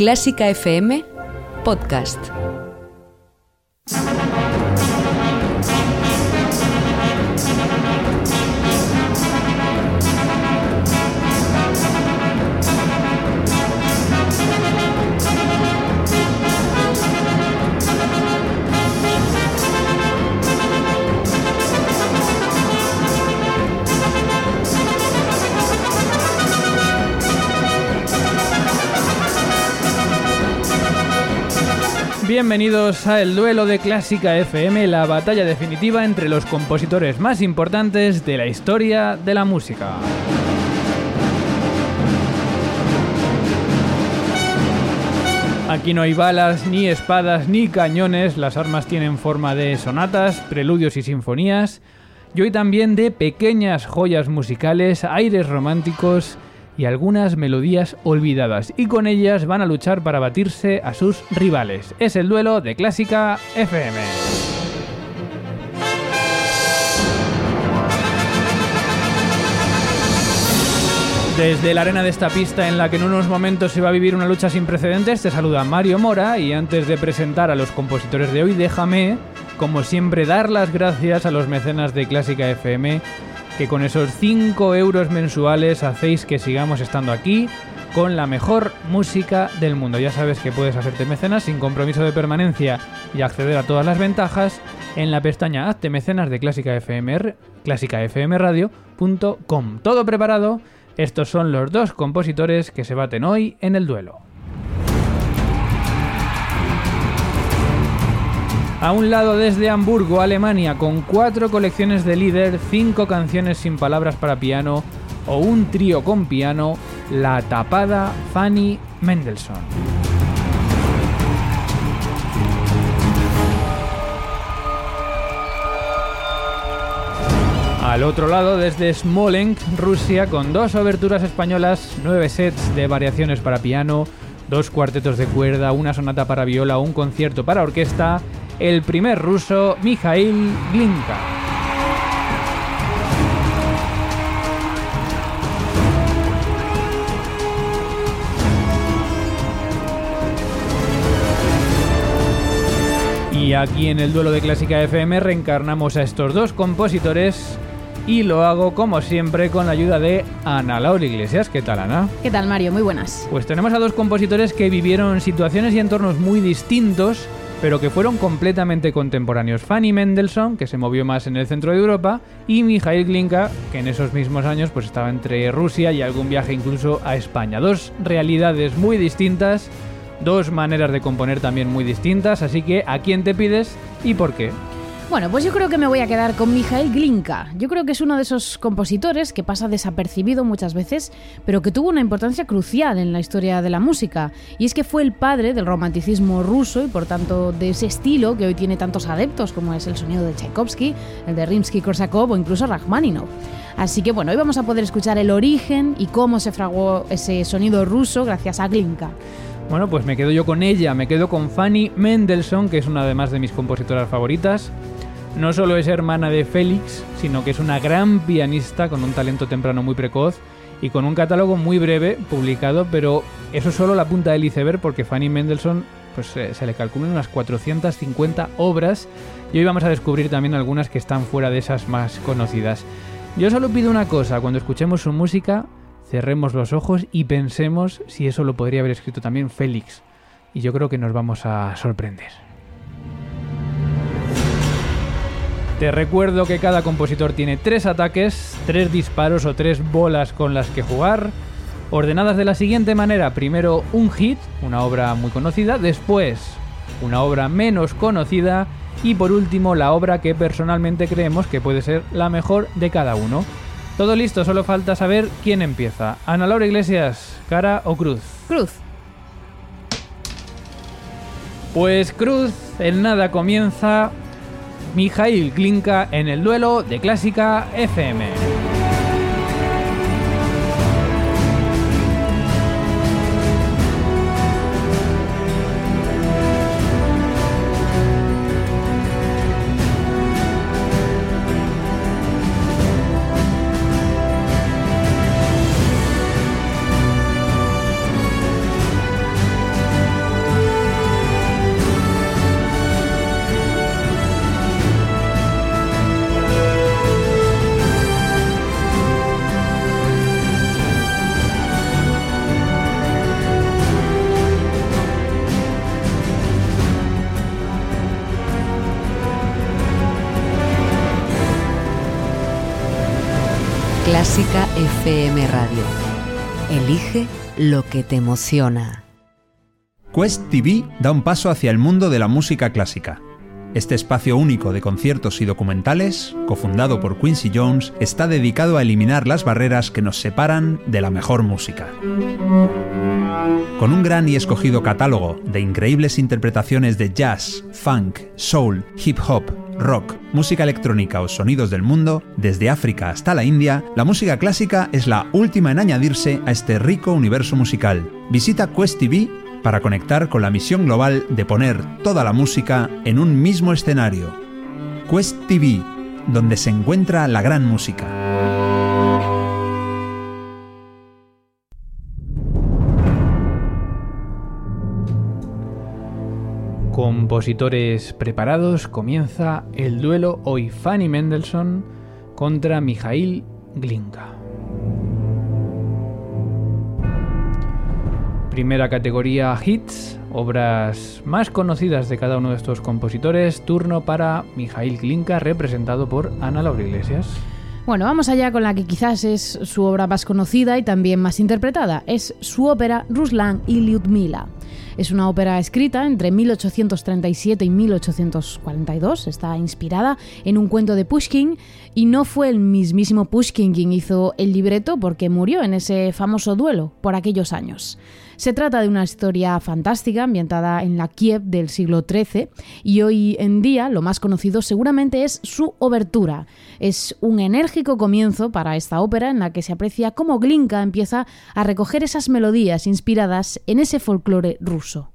Clásica FM Podcast. Bienvenidos a el duelo de Clásica FM, la batalla definitiva entre los compositores más importantes de la historia de la música. Aquí no hay balas, ni espadas, ni cañones, las armas tienen forma de sonatas, preludios y sinfonías, y hoy también de pequeñas joyas musicales, aires románticos y algunas melodías olvidadas, y con ellas van a luchar para batirse a sus rivales. Es el duelo de Clásica FM. Desde la arena de esta pista en la que en unos momentos se va a vivir una lucha sin precedentes, te saluda Mario Mora y antes de presentar a los compositores de hoy, déjame, como siempre, dar las gracias a los mecenas de Clásica FM que con esos 5 euros mensuales hacéis que sigamos estando aquí con la mejor música del mundo. Ya sabes que puedes hacerte mecenas sin compromiso de permanencia y acceder a todas las ventajas en la pestaña Hazte mecenas de Clásica FM, clásicafmradio.com. Todo preparado. Estos son los dos compositores que se baten hoy en el duelo. A un lado desde Hamburgo, Alemania, con cuatro colecciones de líder, cinco canciones sin palabras para piano o un trío con piano, la tapada Fanny Mendelssohn. Al otro lado, desde Smolensk, Rusia, con dos oberturas españolas, nueve sets de variaciones para piano, dos cuartetos de cuerda, una sonata para viola, un concierto para orquesta, el primer ruso Mikhail Glinka. Y aquí en el duelo de Clásica FM reencarnamos a estos dos compositores y lo hago como siempre con la ayuda de Ana Laura Iglesias. ¿Qué tal, Ana? ¿Qué tal, Mario? Muy buenas. Pues tenemos a dos compositores que vivieron situaciones y entornos muy distintos, pero que fueron completamente contemporáneos. Fanny Mendelssohn, que se movió más en el centro de Europa, y Mikhail Glinka, que en esos mismos años pues estaba entre Rusia y algún viaje incluso a España. Dos realidades muy distintas, dos maneras de componer también muy distintas, así que ¿a quién te pides y por qué? Bueno, pues yo creo que me voy a quedar con Mikhail Glinka. Yo creo que es uno de esos compositores que pasa desapercibido muchas veces, pero que tuvo una importancia crucial en la historia de la música. Y es que fue el padre del romanticismo ruso y por tanto de ese estilo que hoy tiene tantos adeptos como es el sonido de Tchaikovsky, el de Rimsky-Korsakov o incluso Rachmaninoff. Así que bueno, hoy vamos a poder escuchar el origen y cómo se fraguó ese sonido ruso gracias a Glinka. Bueno, pues me quedo yo con ella, me quedo con Fanny Mendelssohn, que es una además de mis compositoras favoritas. No solo es hermana de Félix, sino que es una gran pianista con un talento temprano muy precoz y con un catálogo muy breve publicado, pero eso es solo la punta del iceberg porque Fanny Mendelssohn pues, eh, se le calculan unas 450 obras y hoy vamos a descubrir también algunas que están fuera de esas más conocidas. Yo solo pido una cosa, cuando escuchemos su música, cerremos los ojos y pensemos si eso lo podría haber escrito también Félix. Y yo creo que nos vamos a sorprender. Te recuerdo que cada compositor tiene tres ataques, tres disparos o tres bolas con las que jugar, ordenadas de la siguiente manera. Primero un hit, una obra muy conocida, después una obra menos conocida y por último la obra que personalmente creemos que puede ser la mejor de cada uno. Todo listo, solo falta saber quién empieza. Ana Laura Iglesias, cara o cruz. Cruz. Pues cruz, en nada comienza Mikhail Glinka en el duelo de Clásica FM. Clásica FM Radio. Elige lo que te emociona. Quest TV da un paso hacia el mundo de la música clásica. Este espacio único de conciertos y documentales, cofundado por Quincy Jones, está dedicado a eliminar las barreras que nos separan de la mejor música. Con un gran y escogido catálogo de increíbles interpretaciones de jazz, funk, soul, hip hop, rock, música electrónica o sonidos del mundo, desde África hasta la India, la música clásica es la última en añadirse a este rico universo musical. Visita Quest TV para conectar con la misión global de poner toda la música en un mismo escenario. Quest TV, donde se encuentra la gran música. Compositores preparados, comienza el duelo hoy Fanny Mendelssohn contra Mijail Glinka. Primera categoría hits, obras más conocidas de cada uno de estos compositores. Turno para Mijail Glinka, representado por Ana Laura Iglesias. Bueno, vamos allá con la que quizás es su obra más conocida y también más interpretada. Es su ópera Ruslan y Lyudmila. Es una ópera escrita entre 1837 y 1842. Está inspirada en un cuento de Pushkin y no fue el mismísimo Pushkin quien hizo el libreto porque murió en ese famoso duelo por aquellos años. Se trata de una historia fantástica ambientada en la Kiev del siglo XIII y hoy en día lo más conocido seguramente es su obertura. Es un enérgico comienzo para esta ópera en la que se aprecia cómo Glinka empieza a recoger esas melodías inspiradas en ese folclore ruso.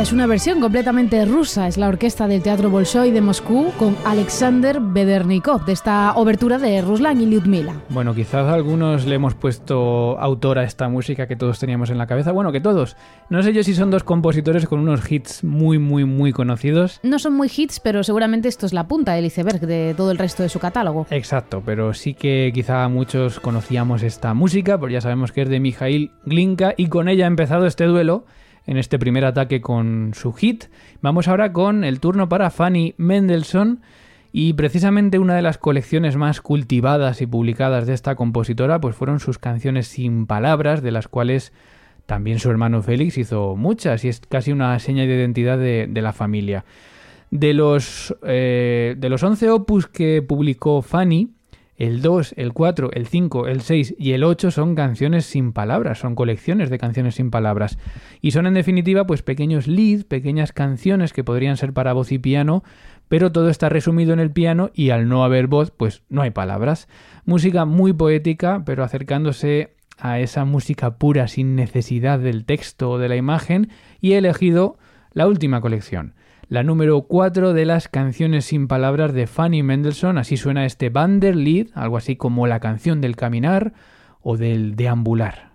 Esta es una versión completamente rusa, es la orquesta del Teatro Bolshoi de Moscú con Alexander Bedernikov, de esta obertura de Ruslan y Lyudmila. Bueno, quizás algunos le hemos puesto autor a esta música que todos teníamos en la cabeza. Bueno, que todos. No sé yo si son dos compositores con unos hits muy, muy, muy conocidos. No son muy hits, pero seguramente esto es la punta del iceberg de todo el resto de su catálogo. Exacto, pero sí que quizá muchos conocíamos esta música, porque ya sabemos que es de Mikhail Glinka y con ella ha empezado este duelo en este primer ataque con su hit. Vamos ahora con el turno para Fanny Mendelssohn y precisamente una de las colecciones más cultivadas y publicadas de esta compositora pues fueron sus canciones sin palabras, de las cuales también su hermano Félix hizo muchas y es casi una seña de identidad de, la familia. De los, eh, de los 11 opus que publicó Fanny, el 2, el 4, el 5, el 6 y el 8 son canciones sin palabras, son colecciones de canciones sin palabras. Y son en definitiva pues pequeños leads, pequeñas canciones que podrían ser para voz y piano, pero todo está resumido en el piano y al no haber voz pues no hay palabras. Música muy poética, pero acercándose a esa música pura sin necesidad del texto o de la imagen y he elegido la última colección la número 4 de las canciones sin palabras de Fanny Mendelssohn. Así suena este Vanderlied, algo así como la canción del caminar o del deambular.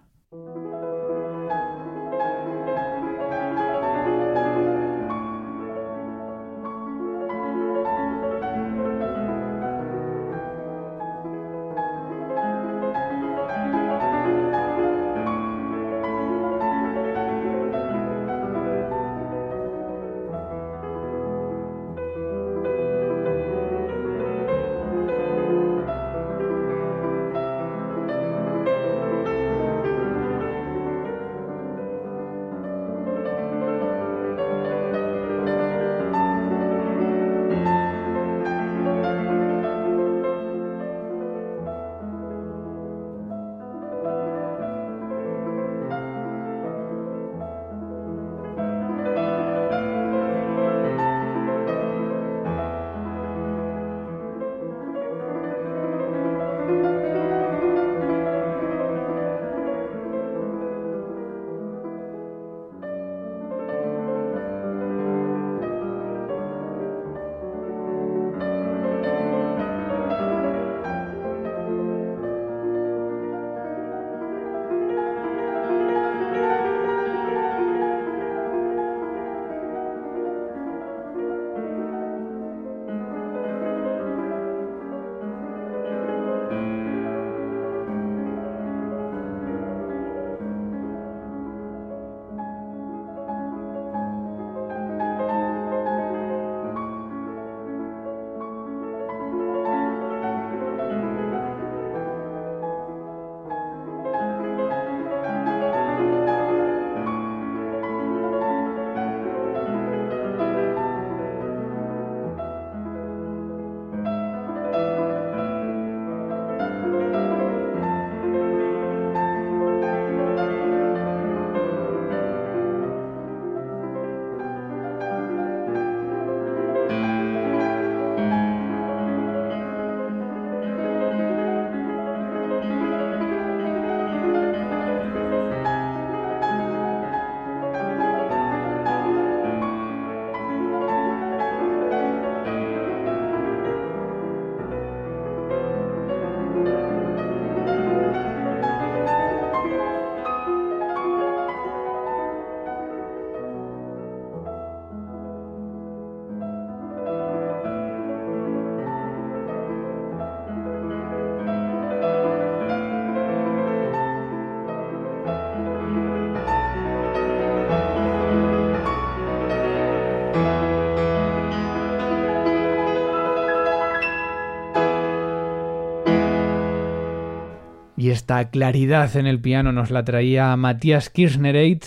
Y esta claridad en el piano nos la traía Matías Kirchnereit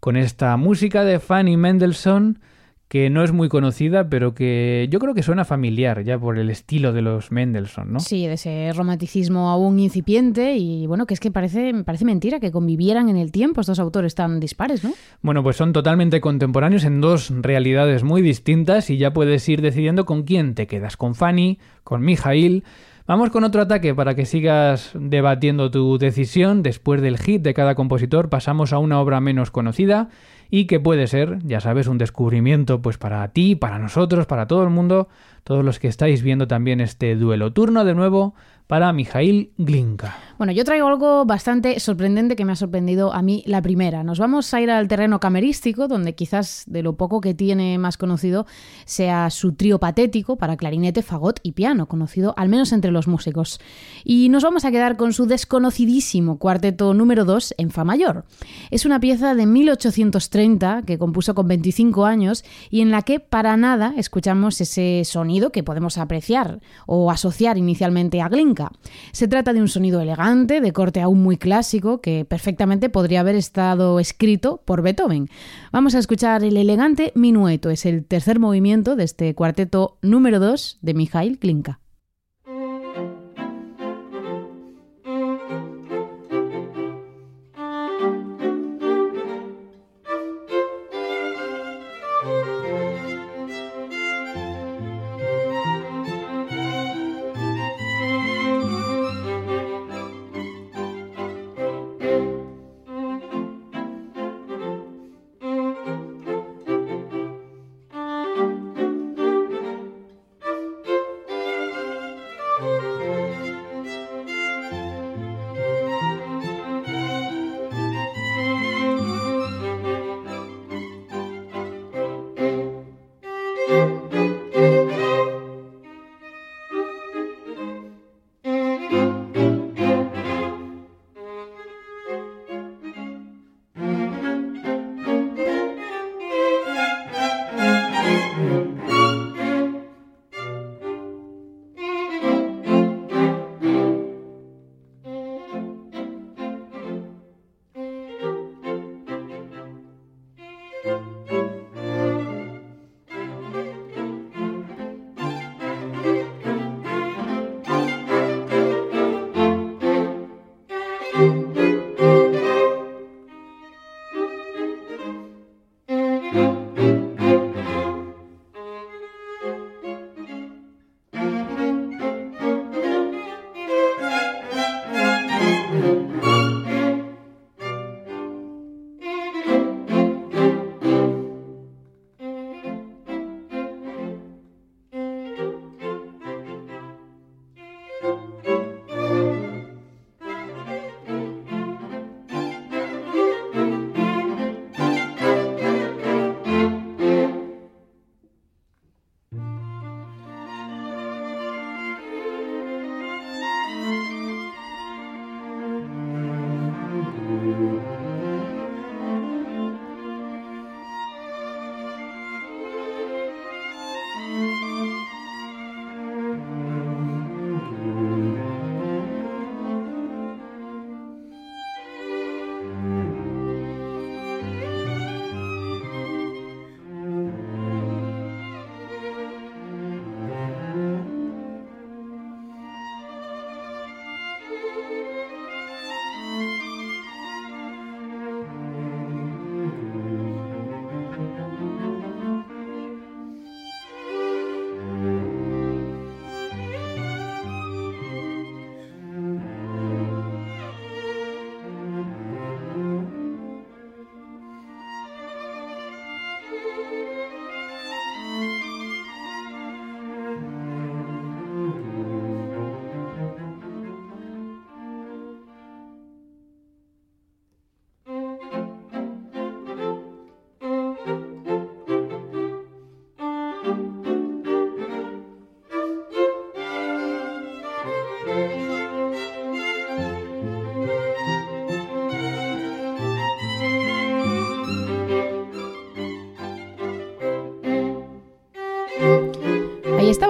con esta música de Fanny Mendelssohn que no es muy conocida, pero que yo creo que suena familiar ya por el estilo de los Mendelssohn, ¿no? Sí, de ese romanticismo aún incipiente y bueno, que es que parece, parece mentira que convivieran en el tiempo estos autores tan dispares, ¿no? Bueno, pues son totalmente contemporáneos en dos realidades muy distintas y ya puedes ir decidiendo con quién te quedas, con Fanny, con Mijail Vamos con otro ataque para que sigas debatiendo tu decisión. Después del hit de cada compositor pasamos a una obra menos conocida y que puede ser, ya sabes, un descubrimiento pues para ti, para nosotros, para todo el mundo, todos los que estáis viendo también este duelo. Turno de nuevo para Mijail Glinka. Bueno, yo traigo algo bastante sorprendente que me ha sorprendido a mí la primera. Nos vamos a ir al terreno camerístico, donde quizás de lo poco que tiene más conocido sea su trío patético para clarinete, fagot y piano, conocido al menos entre los músicos. Y nos vamos a quedar con su desconocidísimo cuarteto número 2 en Fa mayor. Es una pieza de 1830 que compuso con 25 años y en la que para nada escuchamos ese sonido que podemos apreciar o asociar inicialmente a Glinka se trata de un sonido elegante, de corte aún muy clásico, que perfectamente podría haber estado escrito por Beethoven. Vamos a escuchar el elegante minueto, es el tercer movimiento de este cuarteto número 2 de Mikhail Klinka.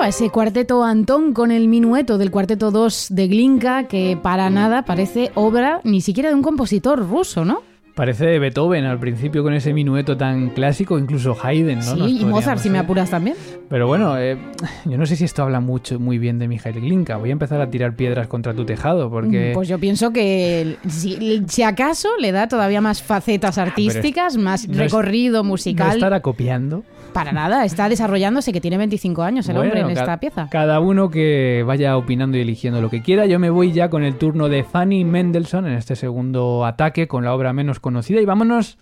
Ese cuarteto Antón con el minueto del cuarteto 2 de Glinka, que para nada parece obra ni siquiera de un compositor ruso, ¿no? Parece de Beethoven al principio con ese minueto tan clásico, incluso Haydn, ¿no? Sí, y Mozart, si me apuras también. Pero bueno, eh, yo no sé si esto habla mucho, muy bien de Mijail Glinka. Voy a empezar a tirar piedras contra tu tejado, porque... Mm, pues yo pienso que si, acaso le da todavía más facetas ah, artísticas, más recorrido musical. ¿No estará copiando? Para nada, está desarrollándose, que tiene 25 años el hombre en esta pieza. Cada uno que vaya opinando y eligiendo lo que quiera. Yo me voy ya con el turno de Fanny Mendelssohn en este segundo ataque con la obra menos conocida y vámonos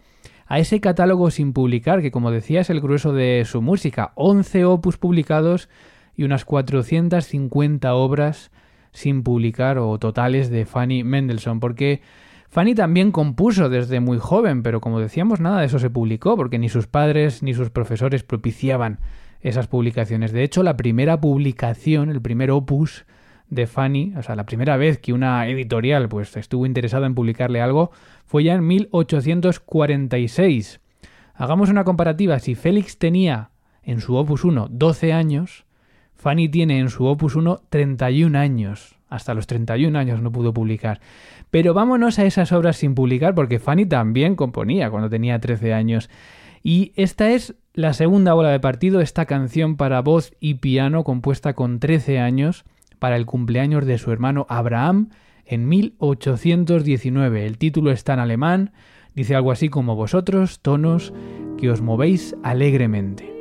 a ese catálogo sin publicar, que como decía es el grueso de su música, 11 opus publicados y unas 450 obras sin publicar o totales de Fanny Mendelssohn, porque Fanny también compuso desde muy joven, pero como decíamos, nada de eso se publicó, porque ni sus padres ni sus profesores propiciaban esas publicaciones. De hecho, la primera publicación, el primer opus de Fanny, o sea, la primera vez que una editorial pues estuvo interesada en publicarle algo, fue ya en 1846. Hagamos una comparativa, si Félix tenía en su opus 1 12 años, Fanny tiene en su opus 1 31 años. Hasta los 31 años no pudo publicar. Pero vámonos a esas obras sin publicar porque Fanny también componía cuando tenía 13 años. Y esta es la segunda bola de partido, esta canción para voz y piano compuesta con 13 años para el cumpleaños de su hermano Abraham en 1819. El título está en alemán, dice algo así como vosotros, tonos, que os movéis alegremente.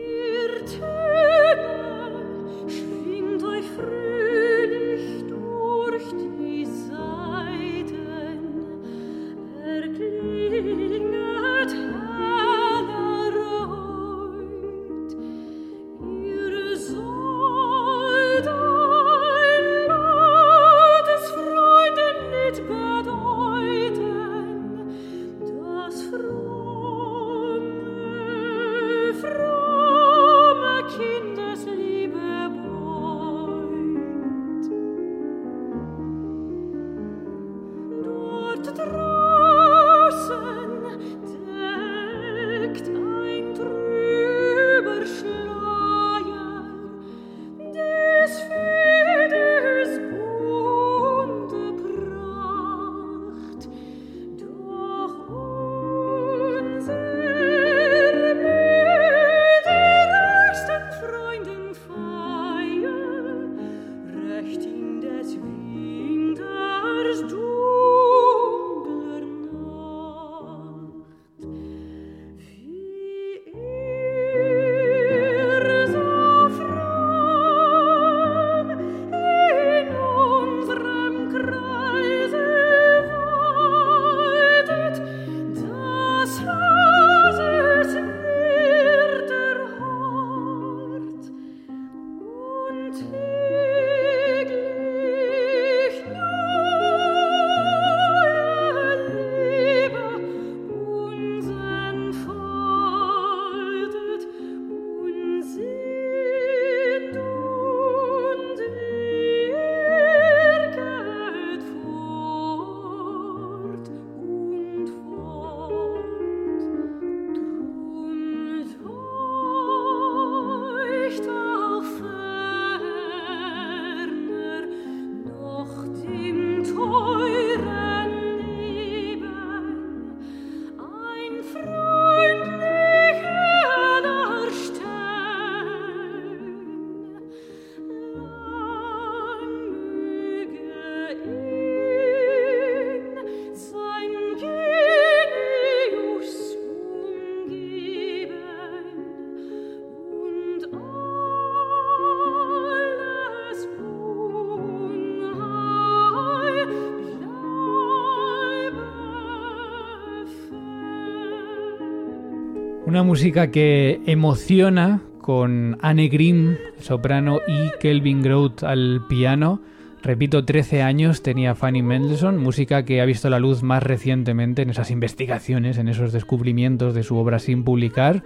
Una música que emociona con Anne Grimm, soprano, y Kelvin Groth al piano. Repito, 13 años tenía Fanny Mendelssohn, música que ha visto la luz más recientemente en esas investigaciones, en esos descubrimientos de su obra sin publicar.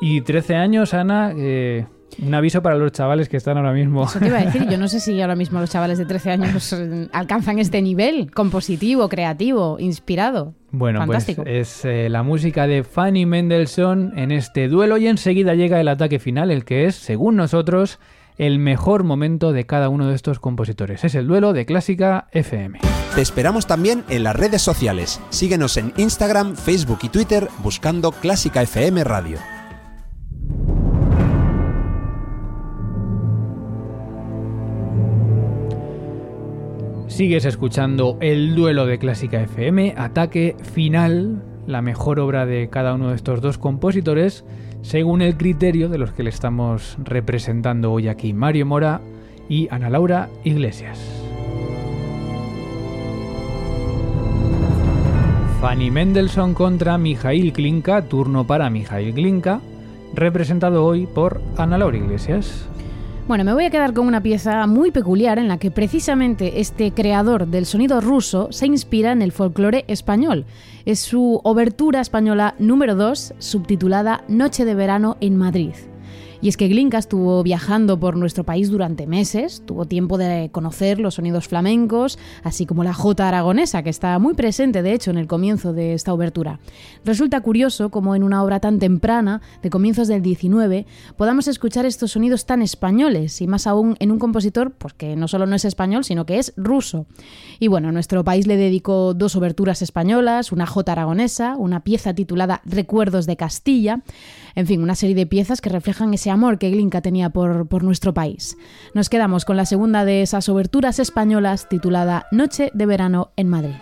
Y 13 años, Ana, eh, un aviso para los chavales que están ahora mismo. Eso te iba a decir, yo no sé si ahora mismo los chavales de 13 años alcanzan este nivel compositivo, creativo, inspirado. Bueno, pues es eh, la música de Fanny Mendelssohn en este duelo y enseguida llega el ataque final, el que es, según nosotros, el mejor momento de cada uno de estos compositores. Es el duelo de Clásica FM. Te esperamos también en las redes sociales. Síguenos en Instagram, Facebook y Twitter buscando Clásica FM Radio. Sigues escuchando el duelo de Clásica FM, ataque final, la mejor obra de cada uno de estos dos compositores, según el criterio de los que le estamos representando hoy aquí, Mario Mora y Ana Laura Iglesias. Fanny Mendelssohn contra Mijail Klinka, turno para Mijail Klinka, representado hoy por Ana Laura Iglesias. Bueno, me voy a quedar con una pieza muy peculiar en la que precisamente este creador del sonido ruso se inspira en el folclore español. Es su obertura española número 2, subtitulada Noche de verano en Madrid. Y es que Glinka estuvo viajando por nuestro país durante meses, tuvo tiempo de conocer los sonidos flamencos, así como la jota aragonesa, que está muy presente de hecho en el comienzo de esta obertura. Resulta curioso como en una obra tan temprana, de comienzos del 19, podamos escuchar estos sonidos tan españoles, y más aún en un compositor pues, que no solo no es español, sino que es ruso. Y bueno, nuestro país le dedicó dos oberturas españolas, una jota aragonesa, una pieza titulada Recuerdos de Castilla, en fin, una serie de piezas que reflejan ese amor que Glinka tenía por, por nuestro país. Nos quedamos con la segunda de esas oberturas españolas titulada Noche de verano en Madrid.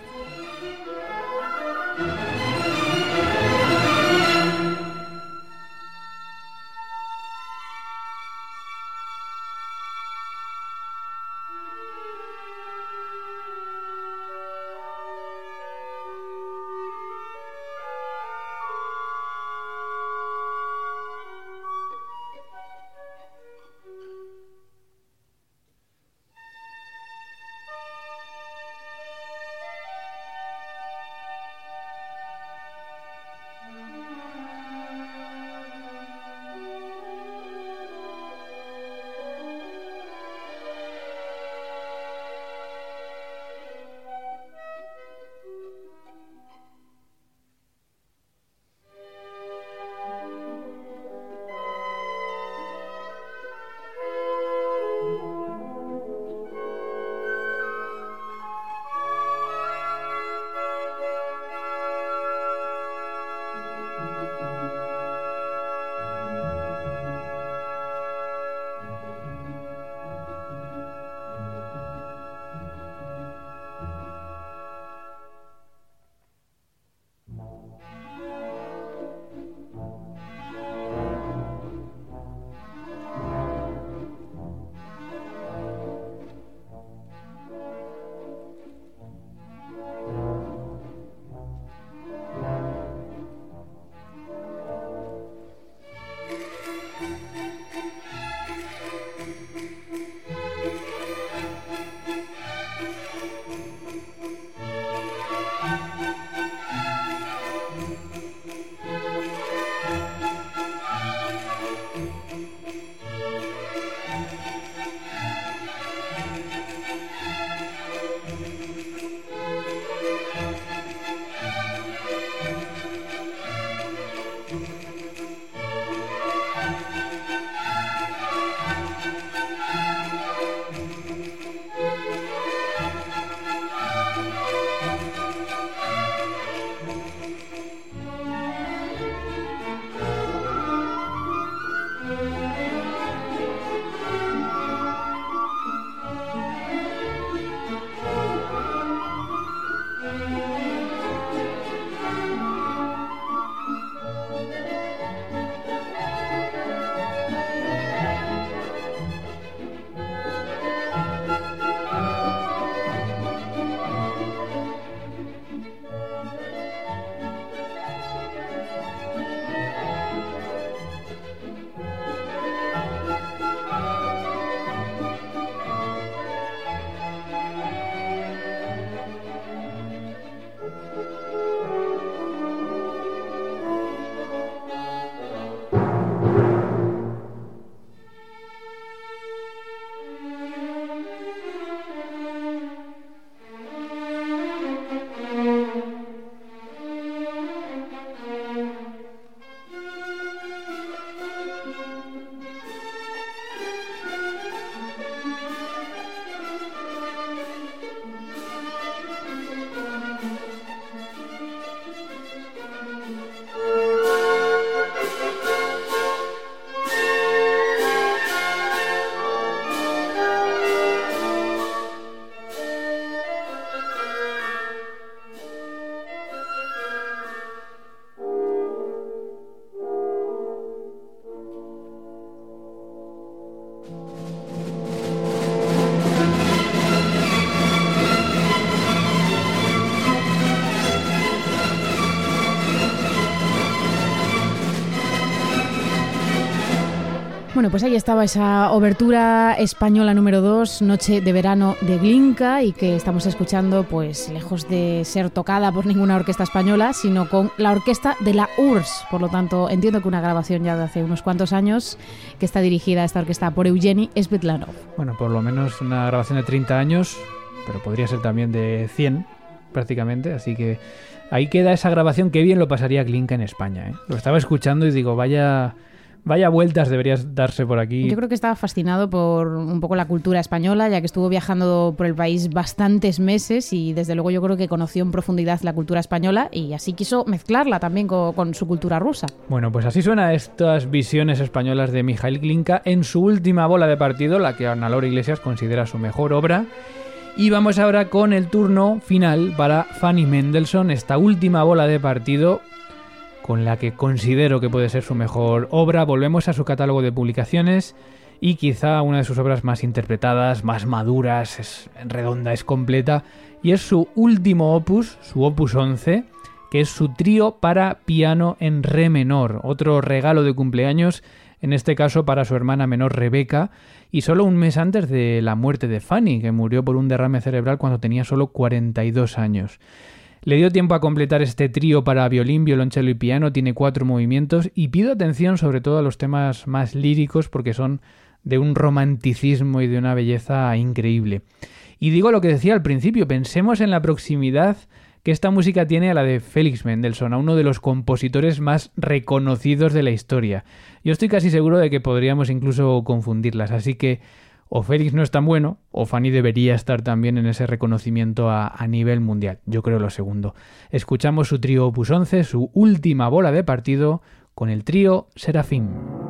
Pues ahí estaba esa obertura española número 2, Noche de Verano de Glinka, y que estamos escuchando, pues lejos de ser tocada por ninguna orquesta española, sino con la orquesta de la URSS. Por lo tanto, entiendo que una grabación ya de hace unos cuantos años, que está dirigida esta orquesta por Eugeni Svetlanov. Bueno, por lo menos una grabación de 30 años, pero podría ser también de 100 prácticamente, así que ahí queda esa grabación, qué bien lo pasaría Glinka en España. ¿eh? Lo estaba escuchando y digo, vaya Vaya vueltas deberías darse por aquí. Yo creo que estaba fascinado por un poco la cultura española, ya que estuvo viajando por el país bastantes meses y desde luego yo creo que conoció en profundidad la cultura española y así quiso mezclarla también con, su cultura rusa. Bueno, pues así suena estas visiones españolas de Mijail Glinka en su última bola de partido, la que Ana Laura Iglesias considera su mejor obra. Y vamos ahora con el turno final para Fanny Mendelssohn, esta última bola de partido con la que considero que puede ser su mejor obra. Volvemos a su catálogo de publicaciones y quizá una de sus obras más interpretadas, más maduras, es redonda, es completa, y es su último opus, su opus 11, que es su trío para piano en re menor, otro regalo de cumpleaños, en este caso para su hermana menor Rebeca, y solo un mes antes de la muerte de Fanny, que murió por un derrame cerebral cuando tenía solo 42 años. Le dio tiempo a completar este trío para violín, violonchelo y piano, tiene cuatro movimientos y pido atención sobre todo a los temas más líricos porque son de un romanticismo y de una belleza increíble. Y digo lo que decía al principio, pensemos en la proximidad que esta música tiene a la de Félix Mendelssohn, a uno de los compositores más reconocidos de la historia. Yo estoy casi seguro de que podríamos incluso confundirlas, así que o Félix no es tan bueno, o Fanny debería estar también en ese reconocimiento a, a, nivel mundial. Yo creo lo segundo. Escuchamos su trío Opus 11, su última bola de partido, con el trío Serafín.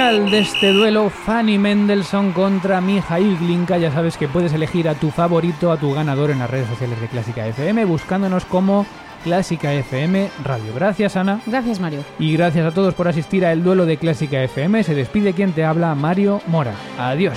Final de este duelo, Fanny Mendelssohn contra Mijail Glinka. Ya sabes que puedes elegir a tu favorito, a tu ganador en las redes sociales de Clásica FM, buscándonos como Clásica FM Radio. Gracias, Ana. Gracias, Mario. Y gracias a todos por asistir a el duelo de Clásica FM. Se despide quien te habla, Mario Mora. Adiós.